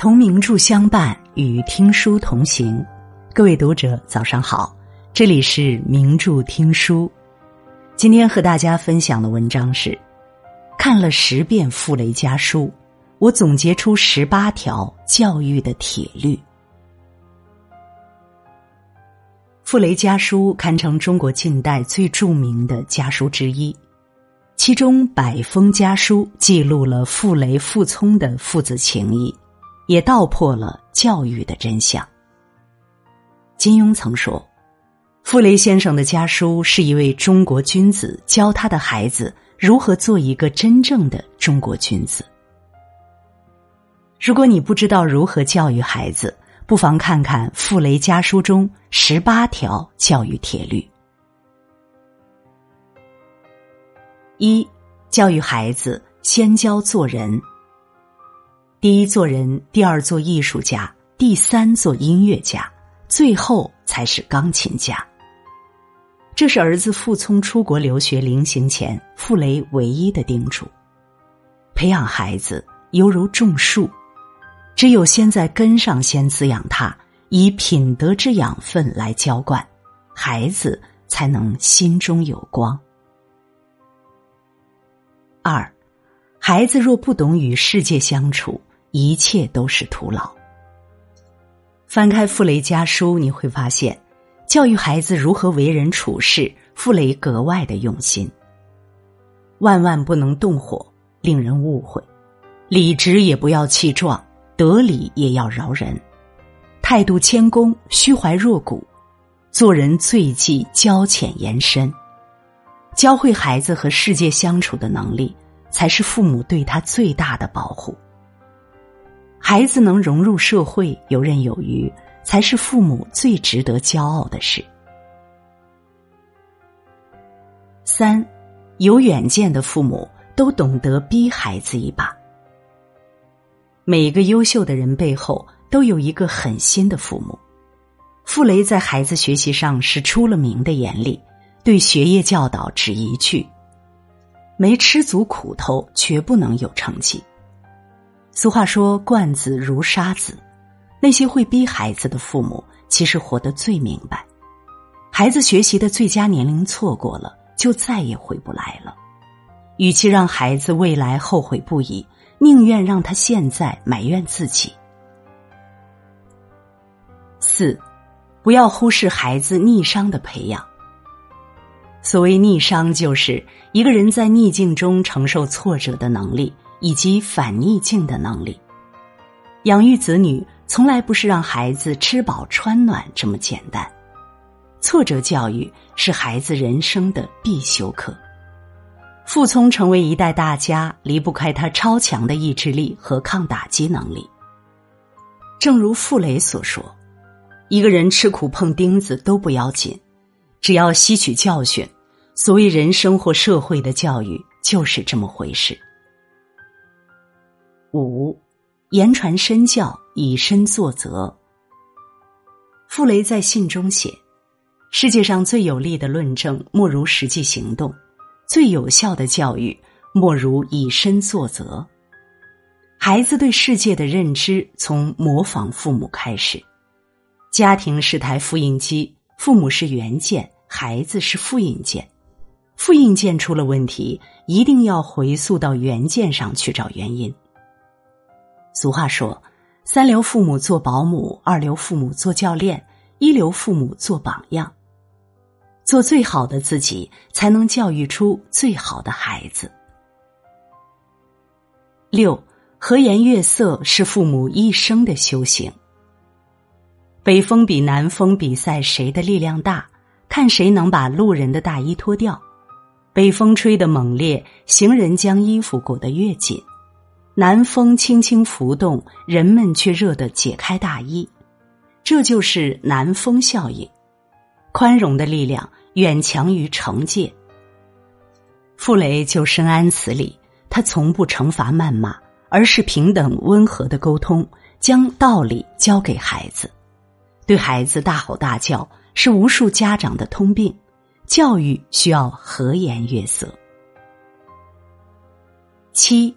同名著相伴，与听书同行。各位读者，早上好，这里是名著听书。今天和大家分享的文章是：看了十遍《傅雷家书》，我总结出十八条教育的铁律。《傅雷家书》堪称中国近代最著名的家书之一，其中《百封家书》记录了傅雷、傅聪的父子情谊。也道破了教育的真相。金庸曾说：“傅雷先生的家书是一位中国君子教他的孩子如何做一个真正的中国君子。”如果你不知道如何教育孩子，不妨看看傅雷家书中十八条教育铁律。一、教育孩子，先教做人。第一做人，第二做艺术家，第三做音乐家，最后才是钢琴家。这是儿子傅聪出国留学临行前，傅雷唯一的叮嘱：培养孩子犹如种树，只有先在根上先滋养他，以品德之养分来浇灌，孩子才能心中有光。二，孩子若不懂与世界相处。一切都是徒劳。翻开傅雷家书，你会发现，教育孩子如何为人处事，傅雷格外的用心。万万不能动火，令人误会；理直也不要气壮，得理也要饶人；态度谦恭，虚怀若谷；做人最忌交浅言深。教会孩子和世界相处的能力，才是父母对他最大的保护。孩子能融入社会、游刃有余，才是父母最值得骄傲的事。三，有远见的父母都懂得逼孩子一把。每一个优秀的人背后都有一个狠心的父母。傅雷在孩子学习上是出了名的严厉，对学业教导只一句：没吃足苦头，绝不能有成绩。俗话说“惯子如杀子”，那些会逼孩子的父母，其实活得最明白。孩子学习的最佳年龄错过了，就再也回不来了。与其让孩子未来后悔不已，宁愿让他现在埋怨自己。四，不要忽视孩子逆商的培养。所谓逆商，就是一个人在逆境中承受挫折的能力。以及反逆境的能力，养育子女从来不是让孩子吃饱穿暖这么简单。挫折教育是孩子人生的必修课。傅聪成为一代大家，离不开他超强的意志力和抗打击能力。正如傅雷所说：“一个人吃苦碰钉子都不要紧，只要吸取教训。所谓人生或社会的教育，就是这么回事。”五，言传身教，以身作则。傅雷在信中写：“世界上最有力的论证，莫如实际行动；最有效的教育，莫如以身作则。”孩子对世界的认知，从模仿父母开始。家庭是台复印机，父母是原件，孩子是复印件。复印件出了问题，一定要回溯到原件上去找原因。俗话说：“三流父母做保姆，二流父母做教练，一流父母做榜样。做最好的自己，才能教育出最好的孩子。”六和颜悦色是父母一生的修行。北风比南风比赛谁的力量大，看谁能把路人的大衣脱掉。北风吹得猛烈，行人将衣服裹得越紧。南风轻轻拂动，人们却热得解开大衣，这就是南风效应。宽容的力量远强于惩戒。傅雷就深谙此理，他从不惩罚谩骂，而是平等温和的沟通，将道理教给孩子。对孩子大吼大叫是无数家长的通病，教育需要和颜悦色。七。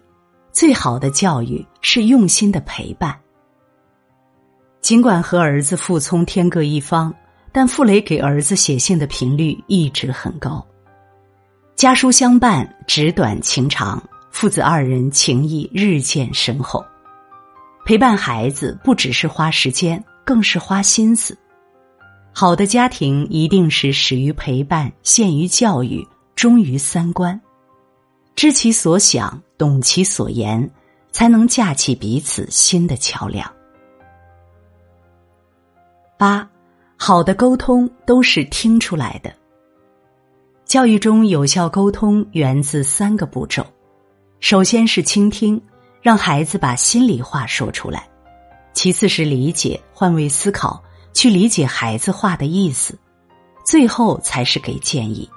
最好的教育是用心的陪伴。尽管和儿子傅聪天各一方，但傅雷给儿子写信的频率一直很高。家书相伴，纸短情长，父子二人情谊日渐深厚。陪伴孩子不只是花时间，更是花心思。好的家庭一定是始于陪伴，陷于教育，忠于三观，知其所想，懂其所言，才能架起彼此新的桥梁。八，好的沟通都是听出来的。教育中有效沟通源自三个步骤：首先是倾听，让孩子把心里话说出来；其次是理解，换位思考，去理解孩子话的意思；最后才是给建议。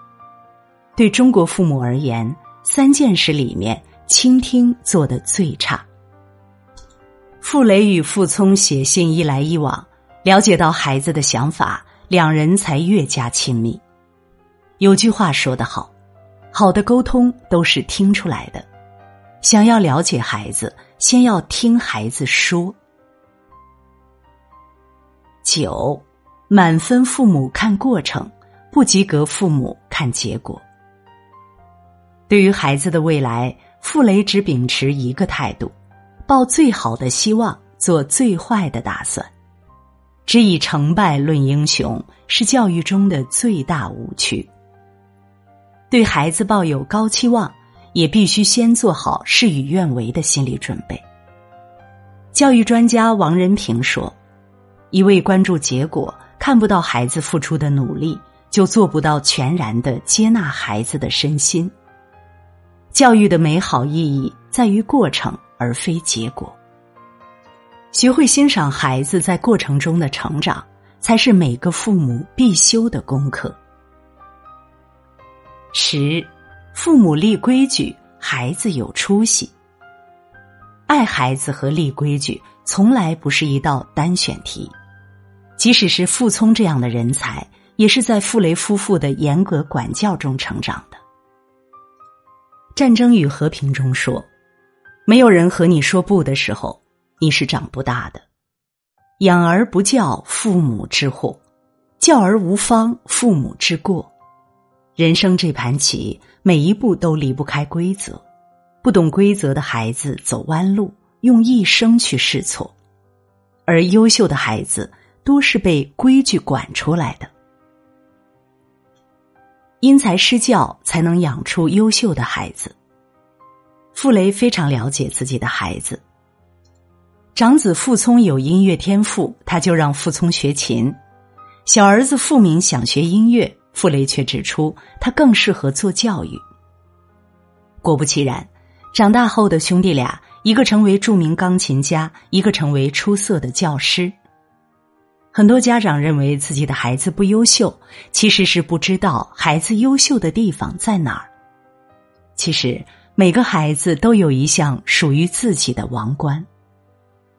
对中国父母而言，三件事里面，倾听做的最差。傅雷与傅聪写信一来一往。了解到孩子的想法，两人才越加亲密。有句话说得好：“好的沟通都是听出来的。”想要了解孩子，先要听孩子说。九，满分父母看过程，不及格父母看结果。对于孩子的未来，傅雷只秉持一个态度：抱最好的希望，做最坏的打算。只以成败论英雄，是教育中的最大误区。对孩子抱有高期望，也必须先做好事与愿违的心理准备。教育专家王仁平说：“一味关注结果，看不到孩子付出的努力，就做不到全然的接纳孩子的身心。教育的美好意义在于过程，而非结果。”学会欣赏孩子在过程中的成长，才是每个父母必修的功课。十，父母立规矩，孩子有出息。爱孩子和立规矩从来不是一道单选题，即使是傅聪这样的人才，也是在傅雷夫妇的严格管教中成长的。《战争与和平》中说：“没有人和你说不的时候。”你是长不大的，养而不教，父母之祸；教而无方，父母之过。人生这盘棋，每一步都离不开规则。不懂规则的孩子走弯路，用一生去试错；而优秀的孩子，多是被规矩管出来的。因材施教，才能养出优秀的孩子。傅雷非常了解自己的孩子。长子傅聪有音乐天赋，他就让傅聪学琴；小儿子傅敏想学音乐，傅雷却指出他更适合做教育。果不其然，长大后的兄弟俩，一个成为著名钢琴家，一个成为出色的教师。很多家长认为自己的孩子不优秀，其实是不知道孩子优秀的地方在哪儿。其实每个孩子都有一项属于自己的王冠。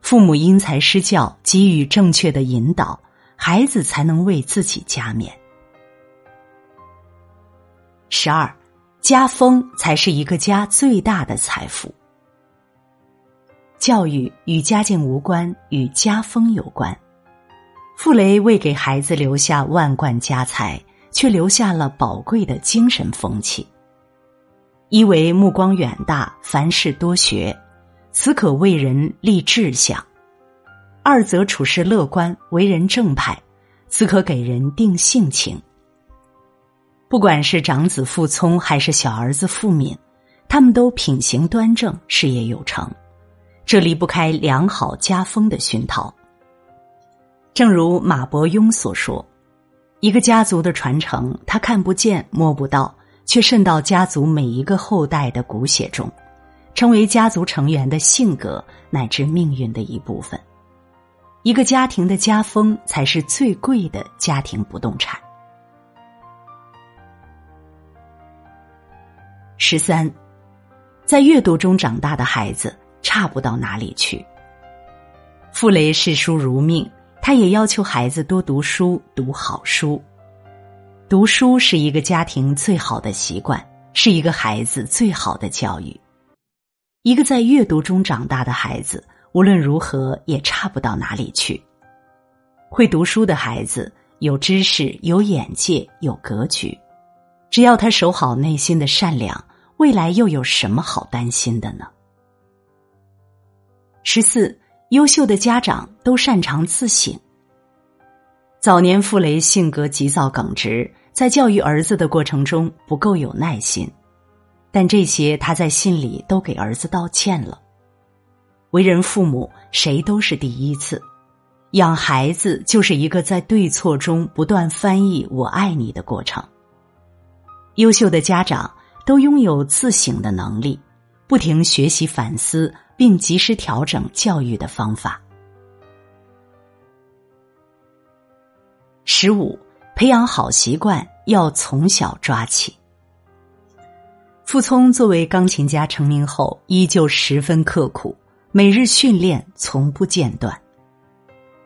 父母因材施教，给予正确的引导，孩子才能为自己加冕。十二，家风才是一个家最大的财富。教育与家境无关，与家风有关。傅雷未给孩子留下万贯家财，却留下了宝贵的精神风气。一为目光远大，凡事多学。此可为人立志向；二则处事乐观，为人正派，此可给人定性情。不管是长子傅聪还是小儿子傅敏，他们都品行端正，事业有成，这离不开良好家风的熏陶。正如马伯庸所说：“一个家族的传承，他看不见摸不到，却渗到家族每一个后代的骨血中。”成为家族成员的性格乃至命运的一部分，一个家庭的家风才是最贵的家庭不动产。十三，在阅读中长大的孩子差不到哪里去。傅雷视书如命，他也要求孩子多读书，读好书。读书是一个家庭最好的习惯，是一个孩子最好的教育。一个在阅读中长大的孩子，无论如何也差不到哪里去。会读书的孩子有知识、有眼界、有格局，只要他守好内心的善良，未来又有什么好担心的呢？十四，优秀的家长都擅长自省。早年傅雷性格急躁耿直，在教育儿子的过程中不够有耐心，但这些他在信里都给儿子道歉了。为人父母，谁都是第一次，养孩子就是一个在对错中不断翻译“我爱你”的过程。优秀的家长都拥有自省的能力，不停学习反思。并及时调整教育的方法。十五，培养好习惯要从小抓起。傅聪作为钢琴家成名后，依旧十分刻苦，每日训练从不间断。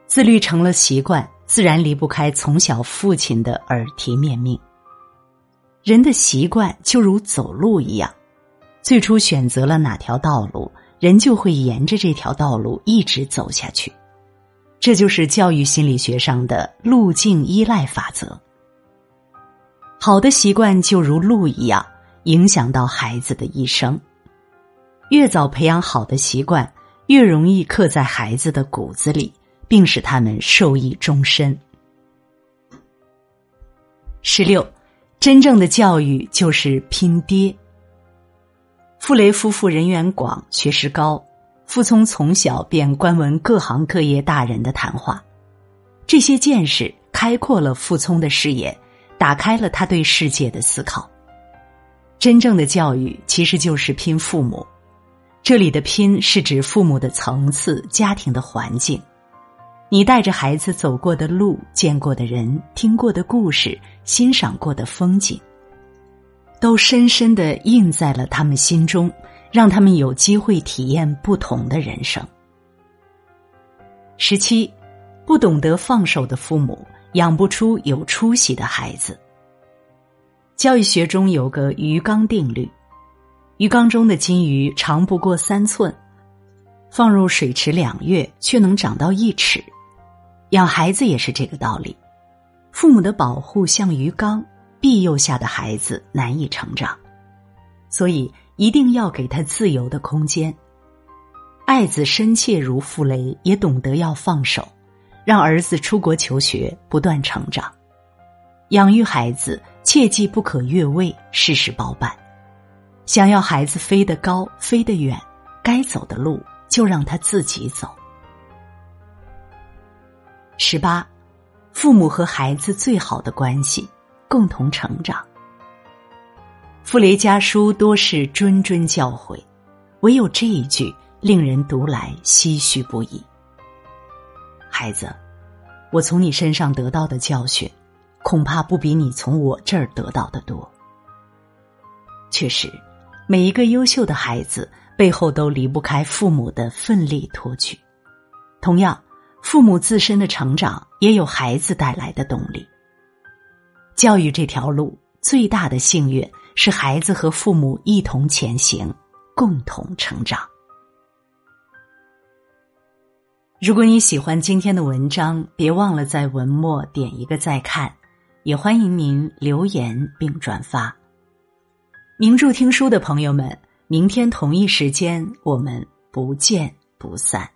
自律成了习惯，自然离不开从小父亲的耳提面命。人的习惯就如走路一样，最初选择了哪条道路。人就会沿着这条道路一直走下去，这就是教育心理学上的路径依赖法则。好的习惯就如路一样，影响到孩子的一生。越早培养好的习惯，越容易刻在孩子的骨子里，并使他们受益终身。十六，真正的教育就是拼爹。傅雷夫妇人缘广，学识高。傅聪从小便观闻各行各业大人的谈话，这些见识开阔了傅聪的视野，打开了他对世界的思考。真正的教育其实就是拼父母，这里的“拼”是指父母的层次、家庭的环境。你带着孩子走过的路、见过的人、听过的故事、欣赏过的风景。都深深的印在了他们心中，让他们有机会体验不同的人生。十七，不懂得放手的父母养不出有出息的孩子。教育学中有个鱼缸定律：鱼缸中的金鱼长不过三寸，放入水池两月却能长到一尺。养孩子也是这个道理，父母的保护像鱼缸。庇佑下的孩子难以成长，所以一定要给他自由的空间。爱子深切如傅雷，也懂得要放手，让儿子出国求学，不断成长。养育孩子，切记不可越位，事事包办。想要孩子飞得高，飞得远，该走的路就让他自己走。十八，父母和孩子最好的关系。共同成长。傅雷家书多是谆谆教诲，唯有这一句令人读来唏嘘不已。孩子，我从你身上得到的教训，恐怕不比你从我这儿得到的多。确实，每一个优秀的孩子背后都离不开父母的奋力托举。同样，父母自身的成长也有孩子带来的动力。教育这条路最大的幸运是孩子和父母一同前行，共同成长。如果你喜欢今天的文章，别忘了在文末点一个再看，也欢迎您留言并转发。名著听书的朋友们，明天同一时间我们不见不散。